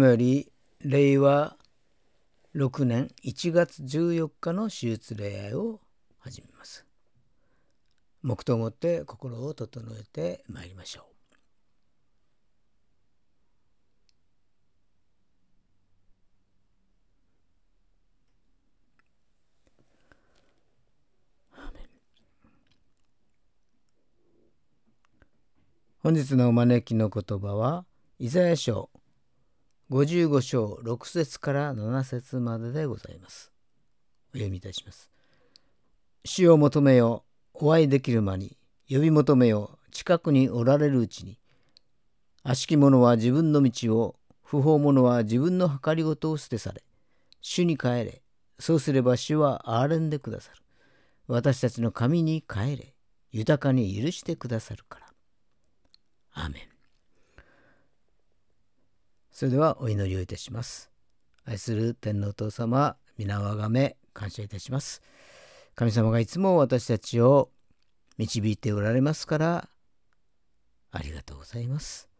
ただいまより令和6年1月14日の手術礼拝を始めます。黙祷をもって心を整えてまいりましょう。本日のお招きの言葉は、イザヤ書55章6節から7節まででございます。お読みいたします。死を求めよ、お会いできる間に、呼び求めよ、近くにおられるうちに。悪しき者は自分の道を、不法者は自分の計りごとを捨てされ、主に帰れ。そうすれば主は憐れんでくださる。私たちの神に帰れ。豊かに許してくださるから。アメン。それではお祈りをいたします。愛する天皇お父様、皆をあがめ感謝いたします。神様がいつも私たちを導いておられますから、ありがとうございます。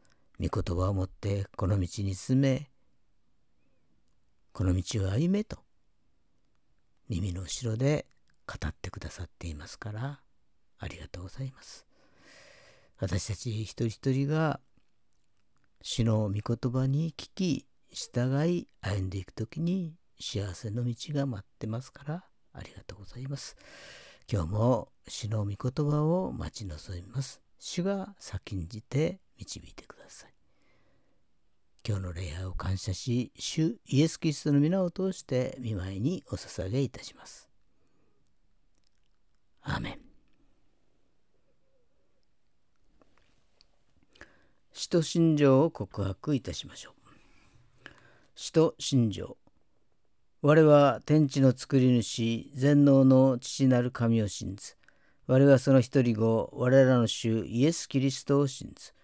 御言葉を持ってこの道に進め、この道を歩めと、耳の後ろで語ってくださっていますから、ありがとうございます。私たち一人一人が主の御言葉に聞き従い歩んでいく時に幸せの道が待ってますからありがとうございます。今日も主の御言葉を待ち望みます。主が先んじて導いてください。今日の礼拝を感謝し、主イエス・キリストの皆を通して見舞いにお捧げいたします。アーメン。使徒信条を告白いたしましょう。使徒信条我は天地の作り主全能の父なる神を信ず。我はその一人子、我らの主イエス・キリストを信ず。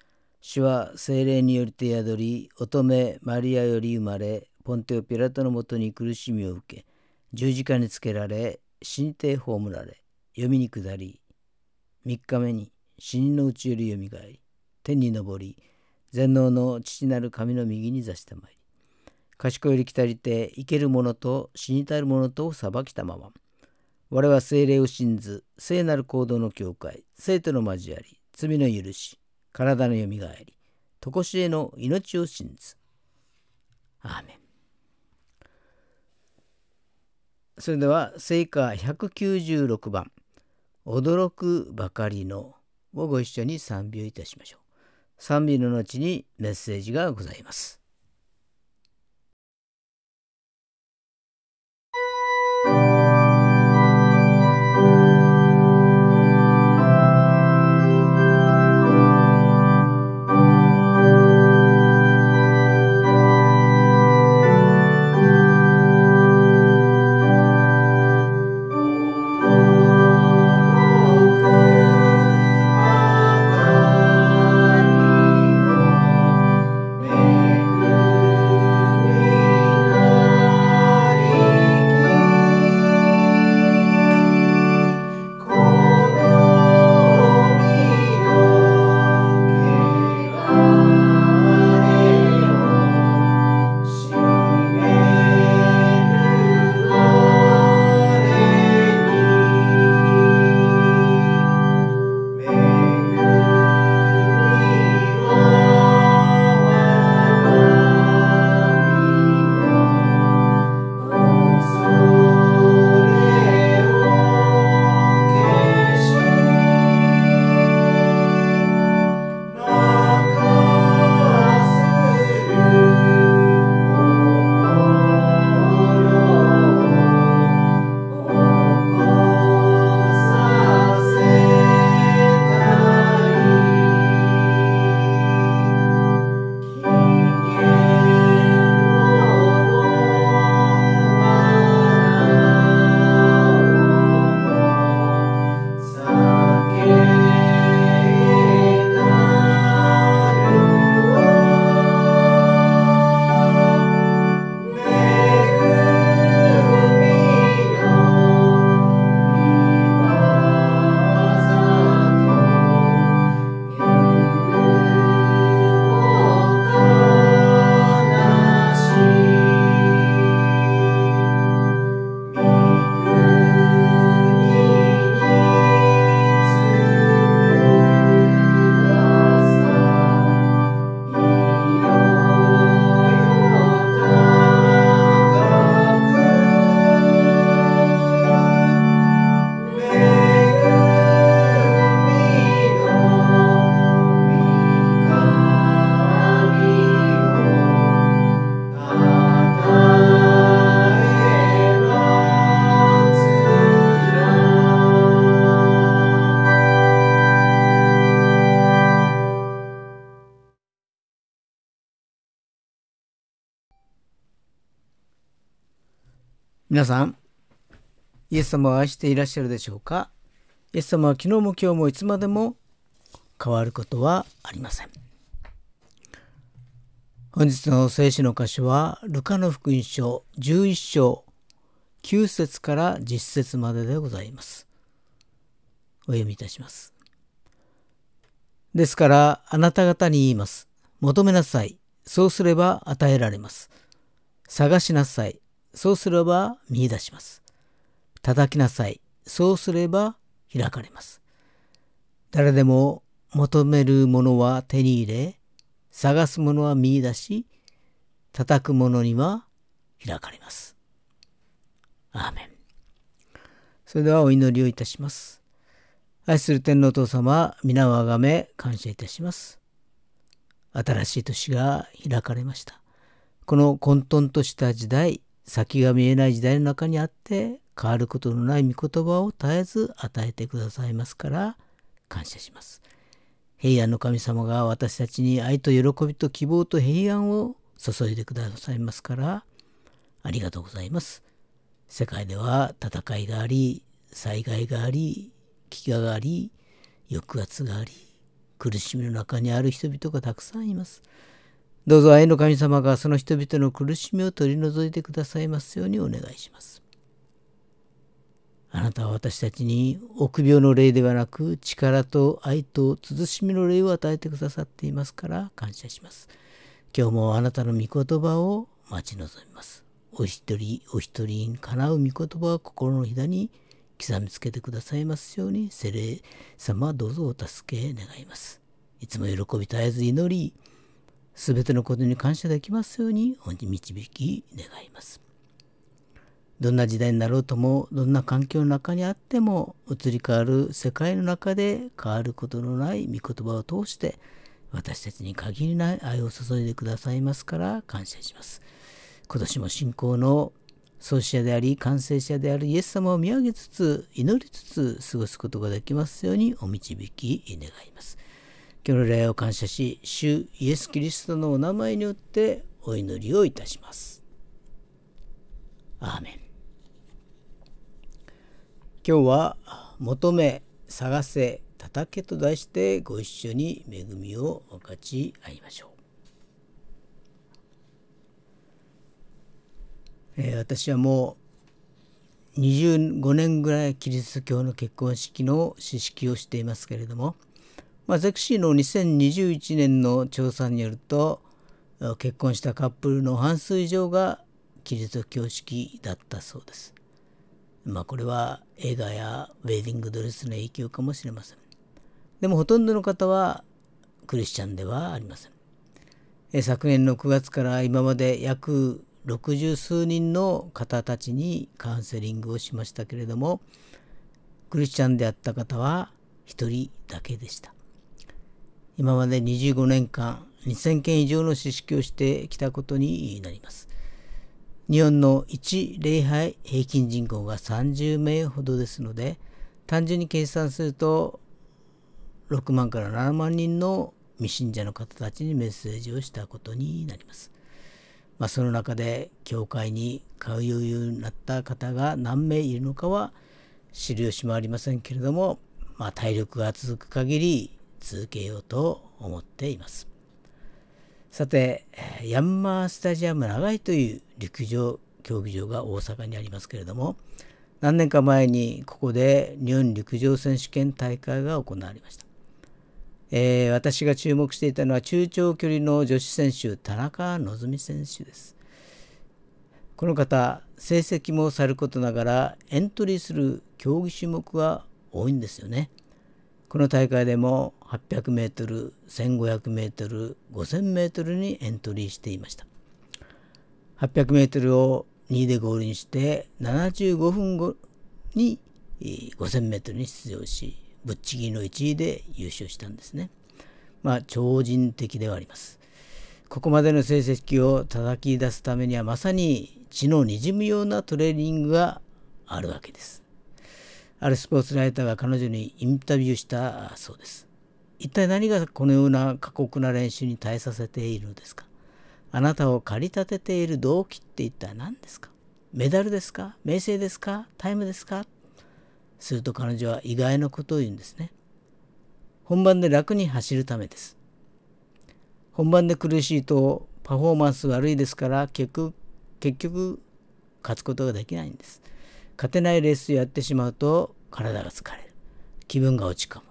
主は精霊によりて宿り、乙女マリアより生まれ、ポンテオ・ピラトのもとに苦しみを受け、十字架につけられ、死にて葬られ、読みに下り、三日目に死人のうちよりよみがえり、天に昇り全能の父なる神の右に座したまいり賢より来たりて生ける者と死にたる者とを裁きたまま。我は精霊を信ず聖なる行動の境界生徒の交わり罪の許し体のよみがえり常しえの命を信ず。アーメン。それでは聖歌196番「驚くばかりの」をご一緒に賛美をいたしましょう。賛美の後にメッセージがございます。皆さんイエス様を愛していらっしゃるでしょうか？イエス様は昨日も今日もいつまでも変わることはありません。本日の聖書の箇所はルカの福音書11章9節から10節まででございます。お読みいたします。ですからあなた方に言います。求めなさい。そうすれば与えられます。探しなさい。そうすれば見出します。叩きなさい。そうすれば開かれます。誰でも求めるものは手に入れ探すものは見出し叩くものには開かれます。アーメン。それではお祈りをいたします。愛する天皇父様皆をあがめ感謝いたします。新しい年が開かれました。この混沌とした時代先が見えない時代の中にあって変わることのない御言葉を絶えず与えてくださいますから感謝します。平安の神様が私たちに愛と喜びと希望と平安を注いでくださいますからありがとうございます。世界では戦いがあり災害があり飢餓があり抑圧があり苦しみの中にある人々がたくさんいます。どうぞ愛の神様がその人々の苦しみを取り除いてくださいますようにお願いします。あなたは私たちに臆病の霊ではなく力と愛と慎みの霊を与えてくださっていますから感謝します。今日もあなたの御言葉を待ち望みます。お一人お一人にかなう御言葉を心のひだに刻みつけてくださいますように、聖霊様どうぞお助け願います。いつも喜び絶えず祈り、すべてのことに感謝できますように、お導き願います。どんな時代になろうとも、どんな環境の中にあっても、移り変わる世界の中で変わることのない御言葉を通して、私たちに限りない愛を注いでくださいますから感謝します。今年も信仰の創始者であり完成者であるイエス様を見上げつつ祈りつつ過ごすことができますようにお導き願います。今日の礼を感謝し、主イエス・キリストのお名前によってお祈りをいたします。アーメン。今日は「求め探せ叩け」と題してご一緒に恵みを分かち合いましょう。えー、私はもう25年ぐらいキリスト教の結婚式の知識をしていますけれどもまあ、ゼクシーの2021年の調査によると結婚したカップルの半数以上がキリスト教式だったそうです。まあこれは映画やウェディングドレスの影響かもしれません。でもほとんどの方はクリスチャンではありません。昨年の9月から今まで約60数人の方たちにカウンセリングをしましたけれどもクリスチャンであった方は1人だけでした。今まで25年間2000件以上の知識をしてきたことになります。日本の1礼拝平均人口が30名ほどですので単純に計算すると6万から7万人の未信者の方たちにメッセージをしたことになります。まあ、その中で教会に買う余裕になった方が何名いるのかは知る由もありませんけれども、まあ、体力が続く限り続けようと思っています。さて、ヤンマースタジアム長井という陸上競技場が大阪にありますけれども、何年か前にここで日本陸上選手権大会が行われました。えー、私が注目していたのは中長距離の女子選手田中希実選手です。この方成績もさることながらエントリーする競技種目が多いんですよね。この大会でも800メートル、1500メートル、5000メートルにエントリーしていました。800メートルを2位でゴールにして75分後に5000メートルに出場し、ぶっちぎりの1位で優勝したんですね。まあ超人的ではあります。ここまでの成績を叩き出すためにはまさに血のにじむようなトレーニングがあるわけです。あるスポーツライターが彼女にインタビューしたそうです。一体何がこのような過酷な練習に耐えさせているのですか？あなたを駆り立てている動機って一体何ですか？メダルですか？名声ですか？タイムですか？すると彼女は意外なことを言うんですね。本番で楽に走るためです。本番で苦しいとパフォーマンス悪いですから結局結局勝つことができないんです。勝てないレースをやってしまうと体が疲れる。気分が落ち込む。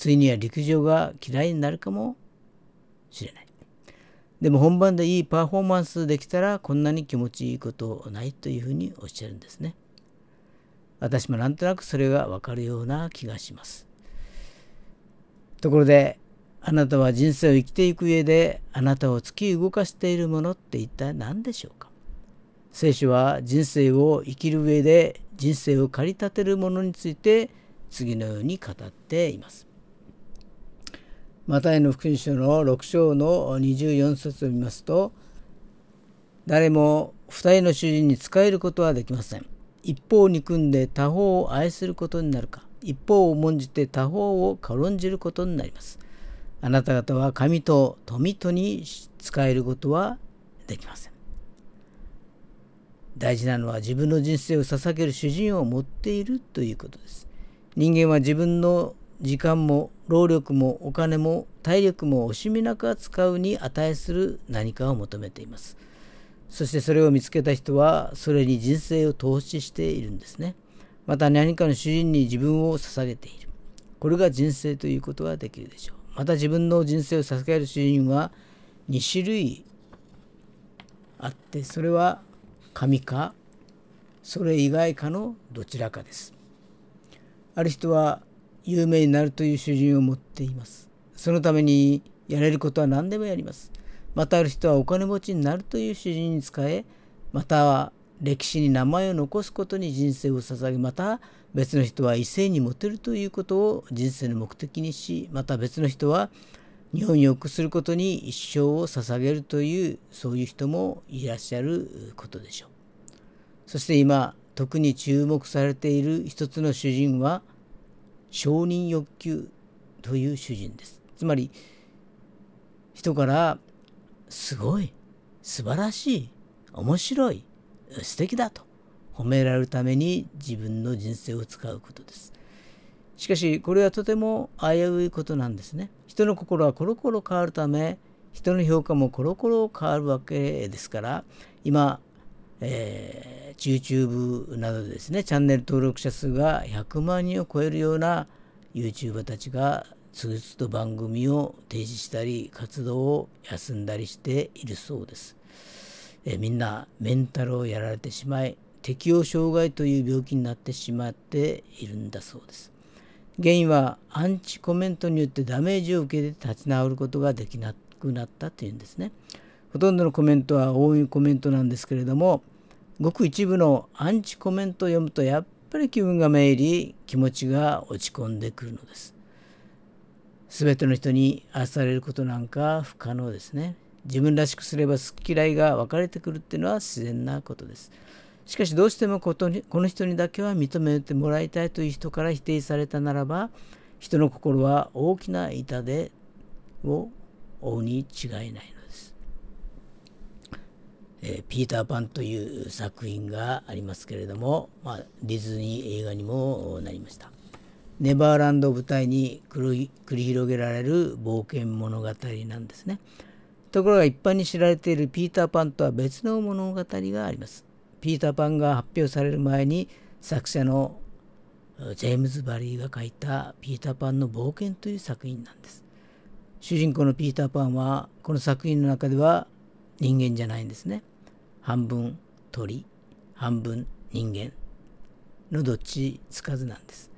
ついには陸上が嫌いになるかもしれない。でも本番でいいパフォーマンスできたらこんなに気持ちいいことないというふうにおっしゃるんですね。私もなんとなくそれがわかるような気がします。ところであなたは人生を生きていく上であなたを突き動かしているものって一体何でしょうか？聖書は人生を生きる上で人生を駆り立てるものについて次のように語っています。マタイの福音書の6章の24節を見ますと誰も二人の主人に仕えることはできません。一方を憎んで他方を愛することになるか一方を重んじて他方を軽んじることになります。あなた方は神と富とに仕えることはできません。大事なのは自分の人生を捧げる主人を持っているということです。人間は自分の時間も労力もお金も体力も惜しみなく使うに値する何かを求めています。そしてそれを見つけた人はそれに人生を投資しているんですね。また何かの主人に自分を捧げている。これが人生ということができるでしょう。また自分の人生を捧げる主人は2種類あってそれは神かそれ以外かのどちらかです。ある人は有名になるという主人を持っています。そのためにやれることは何でもやります。またある人はお金持ちになるという主人に仕え、または歴史に名前を残すことに人生を捧げ、また別の人は異性にモテるということを人生の目的にし、また別の人は日本に良くすることに一生を捧げるというそういう人もいらっしゃることでしょう。そして今特に注目されている一つの主人は承認欲求という主人です。つまり人からすごい素晴らしい面白い素敵だと褒められるために自分の人生を使うことです。しかしこれはとても危ういことなんですね。人の心はコロコロ変わるため人の評価もコロコロ変わるわけですから今、えー、YouTube などでですねチャンネル登録者数が100万人を超えるような YouTuber たちが次々と番組を停止したり活動を休んだりしているそうです。えー、みんなメンタルをやられてしまい適応障害という病気になってしまっているんだそうです。原因はアンチコメントによってダメージを受けて立ち直ることができなくなったというんですね。ほとんどのコメントは応援コメントなんですけれどもごく一部のアンチコメントを読むとやっぱり気分がめいり気持ちが落ち込んでくるのです。全ての人に愛されることなんか不可能ですね。自分らしくすれば好き嫌いが分かれてくるっていうのは自然なことです。しかしどうしてもこの人にだけは認めてもらいたいという人から否定されたならば人の心は大きな痛手を負うに違いないのです。え、ピーター・パンという作品がありますけれども、まあ、ディズニー映画にもなりました。ネバーランドを舞台に繰り広げられる冒険物語なんですね。ところが一般に知られているピーター・パンとは別の物語があります。ピーター・パンが発表される前に作者のジェームズ・バリーが書いた「ピーター・パンの冒険」という作品なんです。主人公のピーター・パンはこの作品の中では人間じゃないんですね。半分鳥半分人間のどっちつかずなんです。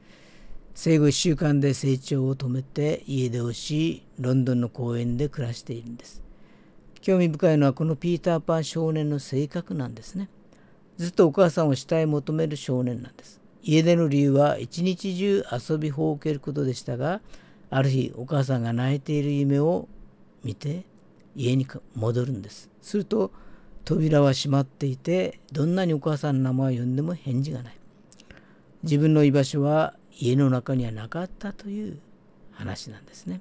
生後1週間で成長を止めて家出をしロンドンの公園で暮らしているんです。興味深いのはこのピーター・パン少年の性格なんですね。ずっとお母さんを慕い求める少年なんです。家出の理由は一日中遊びほうけることでしたが、ある日お母さんが泣いている夢を見て家に戻るんです。すると扉は閉まっていて、どんなにお母さんの名前を呼んでも返事がない。自分の居場所は家の中にはなかったという話なんですね。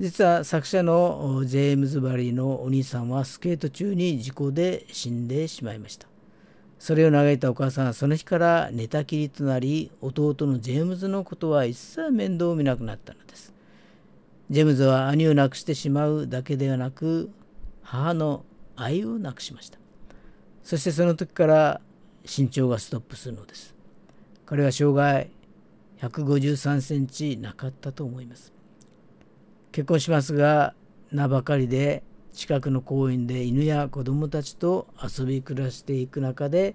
実は作者のジェームズ・バリーのお兄さんはスケート中に事故で死んでしまいました。それを嘆いたお母さんはその日から寝たきりとなり弟のジェームズのことは一切面倒を見なくなったのですジェームズは兄を亡くしてしまうだけではなく母の愛をなくしましたそしてその時から身長がストップするのです彼は生涯153センチなかったと思います結婚しますが名ばかりで近くの公園で犬や子供たちと遊び暮らしていく中で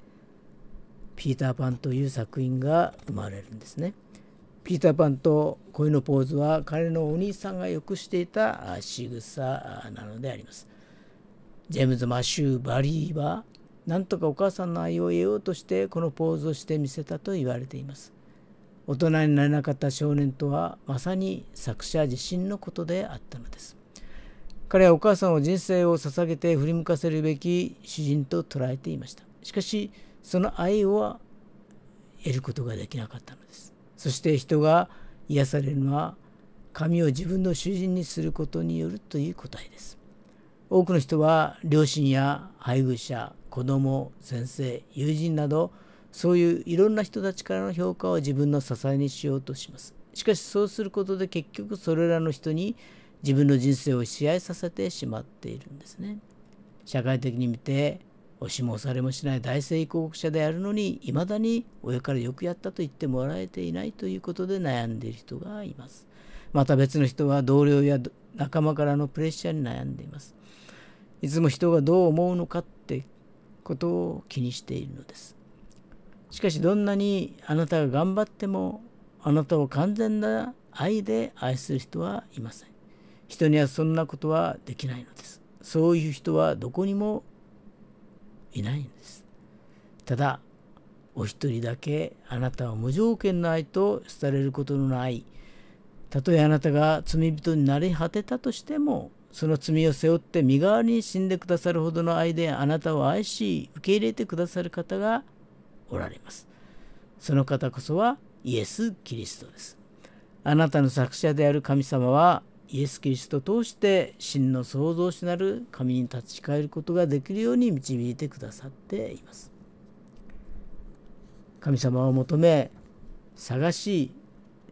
ピーターパンという作品が生まれるんですね。ピーターパンと恋のポーズは彼のお兄さんがよくしていた仕草なのであります。ジェームズ・マシュー・バリーはなんとかお母さんの愛を得ようとしてこのポーズをしてみせたと言われています。大人になれなかった少年とはまさに作者自身のことであったのです。彼はお母さんを人生を捧げて振り向かせるべき主人と捉えていましたしかしその愛を得ることができなかったのですそして人が癒されるのは神を自分の主人にすることによるという答えです多くの人は両親や配偶者子供先生友人などそういういろんな人たちからの評価を自分の支えにしようとしますしかしそうすることで結局それらの人に自分の人生を支配させてしまっているんですね。社会的に見て押しも押されもしない大成功者であるのにいまだに親からよくやったと言ってもらえていないということで悩んでいる人がいます。また別の人は同僚や仲間からのプレッシャーに悩んでいます。いつも人がどう思うのかってことを気にしているのです。しかしどんなにあなたが頑張ってもあなたを完全な愛で愛する人はいません。人にはそんなことはできないのです。そういう人はどこにもいないんです。ただ、お一人だけあなたは無条件の愛と廃れることのないたとえあなたが罪人になり果てたとしてもその罪を背負って身代わりに死んでくださるほどの愛であなたを愛し受け入れてくださる方がおられます。その方こそはイエス・キリストです。あなたの作者である神様はイエス・キリストを通して真の創造主なる神に立ち返ることができるように導いてくださっています。神様を求め探し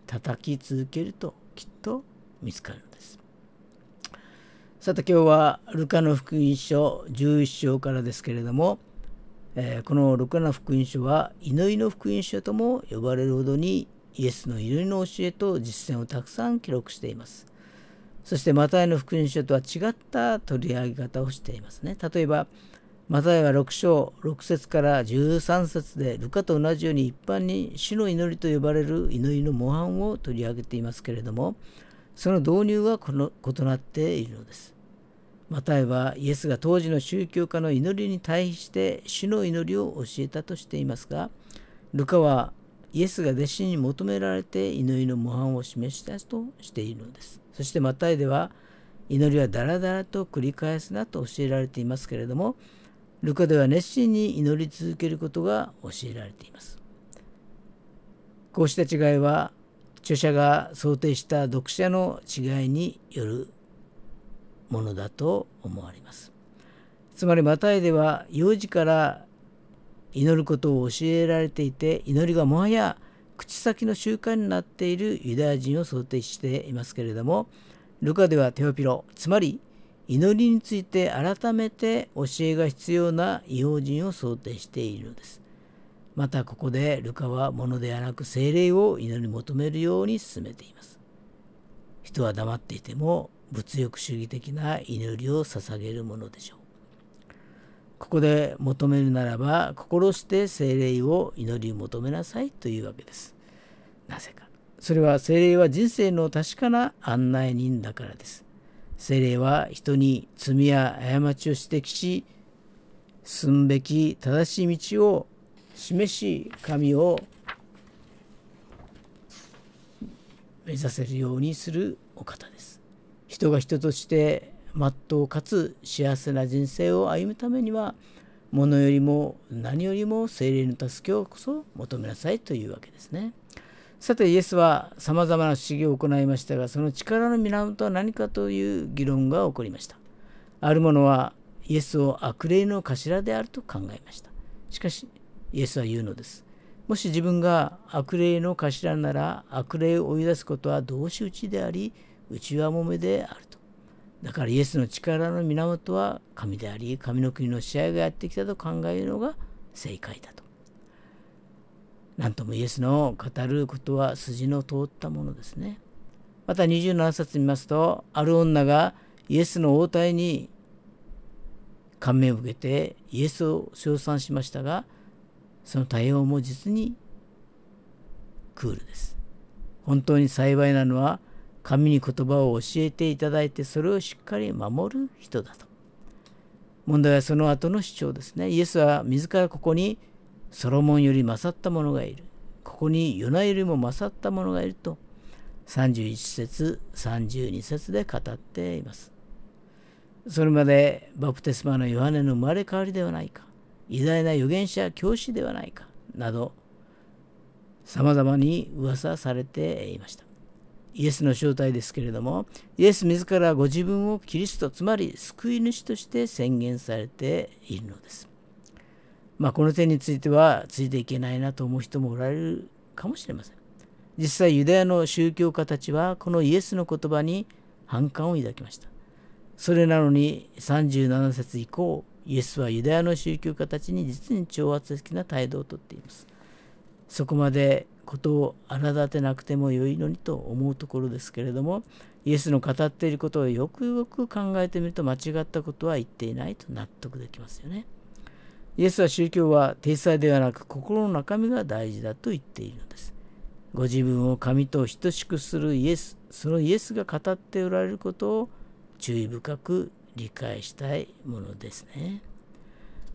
叩き続けるときっと見つかるのです。さて今日はルカの福音書11章からですけれども、えー、このルカの福音書は祈りの福音書とも呼ばれるほどにイエスの祈りの教えと実践をたくさん記録しています。そしてマタイの福音書とは違った取り上げ方をしていますね。例えばマタイは6章6節から13節でルカと同じように一般に主の祈りと呼ばれる祈りの模範を取り上げていますけれどもその導入はこの異なっているのです。マタイはイエスが当時の宗教家の祈りに対して主の祈りを教えたとしていますがルカはイエスが弟子に求められて祈りの模範を示したとしているのです。そしてマタイでは祈りはだらだらと繰り返すなと教えられていますけれどもルカでは熱心に祈り続けることが教えられています。こうした違いは著者が想定した読者の違いによるものだと思われます。つまりマタイでは幼児から祈ることを教えられていて祈りがもはや口先の習慣になっているユダヤ人を想定していますけれどもルカではテオピロつまり祈りについて改めて教えが必要な異邦人を想定しているのです。またここでルカは物ではなく精霊を祈り求めるように進めています。人は黙っていても物欲主義的な祈りを捧げるものでしょう。ここで求めるならば心して精霊を祈り求めなさいというわけです。なぜか。それは精霊は人生の確かな案内人だからです。精霊は人に罪や過ちを指摘し進むべき正しい道を示し神を目指せるようにするお方です。人が人として全うかつ幸せな人生を歩むためには物よりも何よりも精霊の助けをこそ求めなさいというわけですね。さてイエスはさまざまな不思議を行いましたがその力の源は何かという議論が起こりました。ある者はイエスを悪霊の頭であると考えました。しかしイエスは言うのです。もし自分が悪霊の頭なら悪霊を追い出すことは同士討ちであり内輪もめであると。だからイエスの力の源は神であり神の国の試合がやってきたと考えるのが正解だと。なんともイエスの語ることは筋の通ったものですね。また27節見ますとある女がイエスの応対に感銘を受けてイエスを称賛しましたがその対応も実にクールです。本当に幸いなのは神に言葉を教えていただいてそれをしっかり守る人だと。問題はその後の主張ですね。イエスは自らここにソロモンより勝った者がいる。ここにヨナよりも勝った者がいると31節32節で語っています。それまでバプテスマのヨハネの生まれ変わりではないか偉大な預言者教師ではないかなどさまざまに噂されていましたイエスの正体ですけれどもイエス自らご自分をキリストつまり救い主として宣言されているのです。まあこの点についてはついていけないなと思う人もおられるかもしれません。実際ユダヤの宗教家たちはこのイエスの言葉に反感を抱きました。それなのに37節以降イエスはユダヤの宗教家たちに実に挑発的な態度をとっています。そこまでことを荒立てなくてもよいのにと思うところですけれどもイエスの語っていることをよくよく考えてみると間違ったことは言っていないと納得できますよね。イエスは宗教は体裁ではなく心の中身が大事だと言っているのです。ご自分を神と等しくするイエスそのイエスが語っておられることを注意深く理解したいものですね。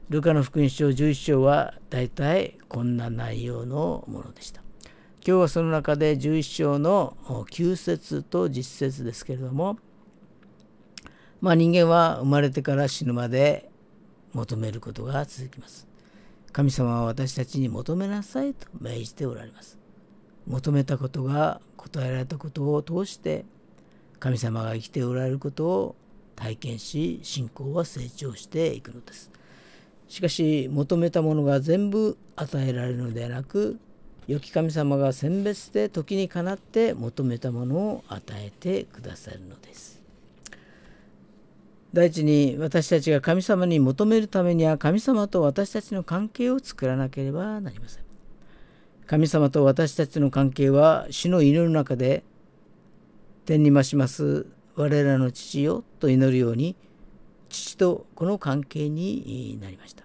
ルカの福音書11章は大体こんな内容のものでした。今日はその中で11章の9節と実節ですけれども、まあ、人間は生まれてから死ぬまで求めることが続きます。神様は私たちに求めなさいと命じておられます。求めたことが答えられたことを通して神様が生きておられることを体験し信仰は成長していくのです。しかし求めたものが全部与えられるのではなく良き神様が選別で時にかなって求めたものを与えてくださるのです。第一に私たちが神様に求めるためには神様と私たちの関係を作らなければなりません。神様と私たちの関係は主の祈る中で天に増します我らの父よと祈るように父とこの関係になりました。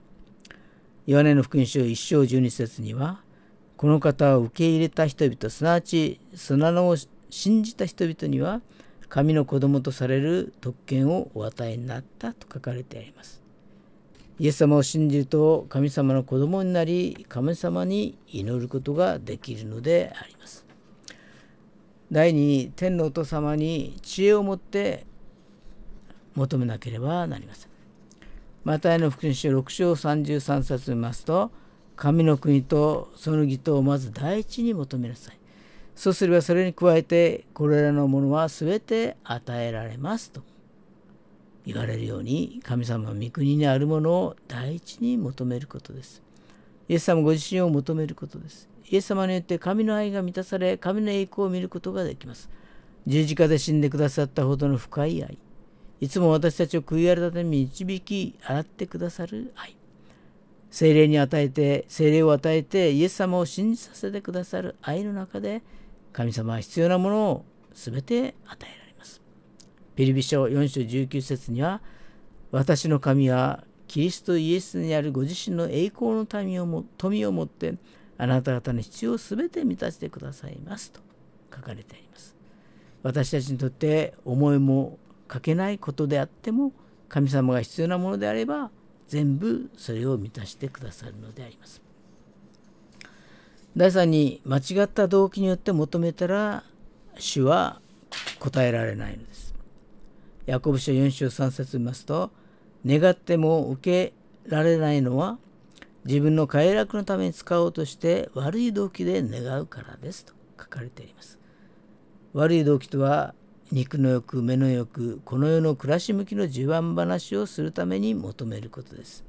ヨハネの福音書1章12節にはこの方を受け入れた人々すなわちそのを信じた人々には神の子供とされる特権をお与えになったと書かれてあります。イエス様を信じると神様の子供になり神様に祈ることができるのであります。第二天のお父様に知恵を持って求めなければなりません。マタイの福音書6章33節を見ますと神の国とその義とをまず第一に求めなさい。そうすればそれに加えてこれらのものは全て与えられますと言われるように神様の御国にあるものを第一に求めることです。イエス様ご自身を求めることです。イエス様によって神の愛が満たされ、神の栄光を見ることができます。十字架で死んでくださったほどの深い愛。いつも私たちを悔い改め導き、洗ってくださる愛。精霊に与えて、精霊を与えて、イエス様を信じさせてくださる愛の中で、神様は必要なものを全て与えられます。ピリビ書4章19節には、私の神はキリストイエスにあるご自身の栄光の民をも富をもってあなた方の必要を全て満たしてくださいますと書かれてあります。私たちにとって思いもかけないことであっても神様が必要なものであれば全部それを満たしてくださるのであります。第3に間違った動機によって求めたら主は答えられないのです。ヤコブ書4章3節見ますと願っても受けられないのは自分の快楽のために使おうとして悪い動機で願うからですと書かれています。悪い動機とは肉の欲、目の欲、この世の暮らし向きの自慢話をするために求めることです。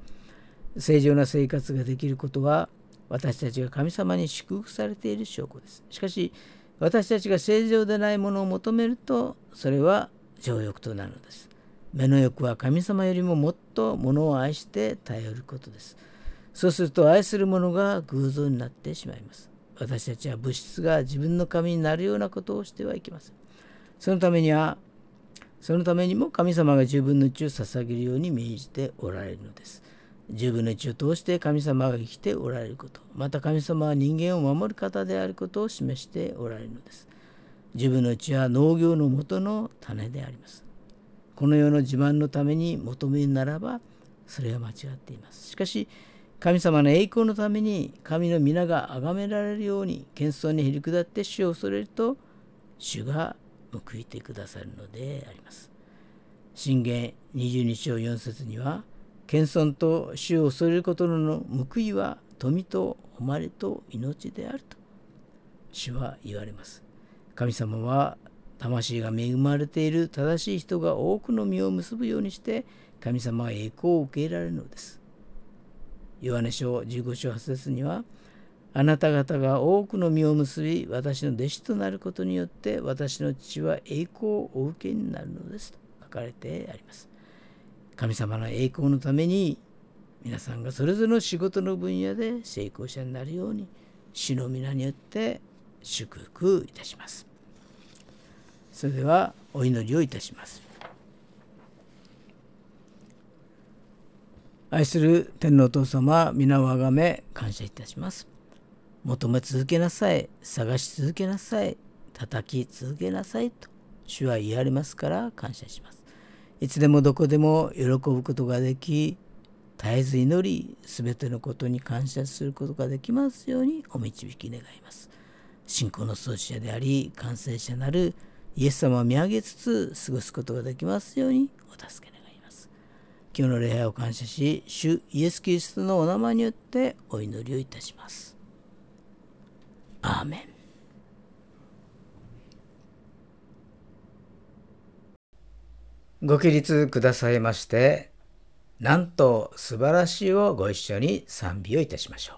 正常な生活ができることは私たちが神様に祝福されている証拠です。しかし私たちが正常でないものを求めるとそれは情欲となるのです。目の欲は神様よりももっと物を愛して頼ることです。そうすると愛する者が偶像になってしまいます。私たちは物質が自分の神になるようなことをしてはいけません。そのためにはそのためにも神様が十分の1を捧げるように命じておられるのです。十分の1を通して神様が生きておられること、また神様は人間を守る方であることを示しておられるのです。十分の1は農業の元の種であります。この世の自慢のために求めるならば、それは間違っています。しかし、神様の栄光のために神の皆が崇められるように謙遜にへり下って主を恐れると主が報いてくださるのであります。信玄22章4節には謙遜と主を恐れることの報いは富と誉れと命であると主は言われます。神様は魂が恵まれている正しい人が多くの実を結ぶようにして神様は栄光を受け入れられるのです。ヨハネ書15章8節にはあなた方が多くの実を結び私の弟子となることによって私の父は栄光をお受けになるのですと書かれてあります。神様の栄光のために皆さんがそれぞれの仕事の分野で成功者になるように主の皆によって祝福いたします。それではお祈りをいたします。愛する天皇お父様皆をあがめ感謝いたします。求め続けなさい。探し続けなさい。叩き続けなさいと。主は言われますから感謝します。いつでもどこでも喜ぶことができ絶えず祈り全てのことに感謝することができますようにお導き願います。信仰の創始者であり完成者なるイエス様を見上げつつ過ごすことができますようにお助け願います。今日の礼拝を感謝し主イエス・キリストのお名前によってお祈りをいたします。アーメンご起立くださいましてなんと素晴らしいをご一緒に賛美をいたしましょう。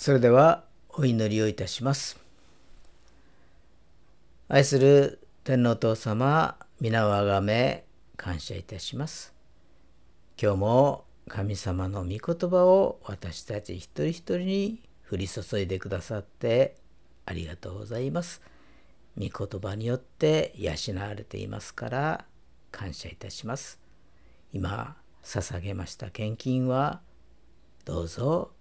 それではお祈りをいたします。愛する天皇父様、皆をあがめ感謝いたします。今日も神様の御言葉を私たち一人一人に降り注いでくださってありがとうございます。御言葉によって養われていますから感謝いたします。今捧げました献金はどうぞ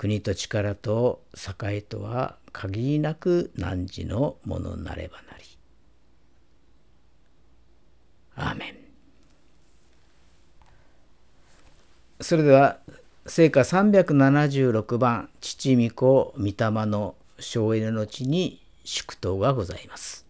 国と力と栄とは限りなく汝のものなればなり。アーメン。それでは聖歌376番父御子御霊の省エネの地に祝祷がございます。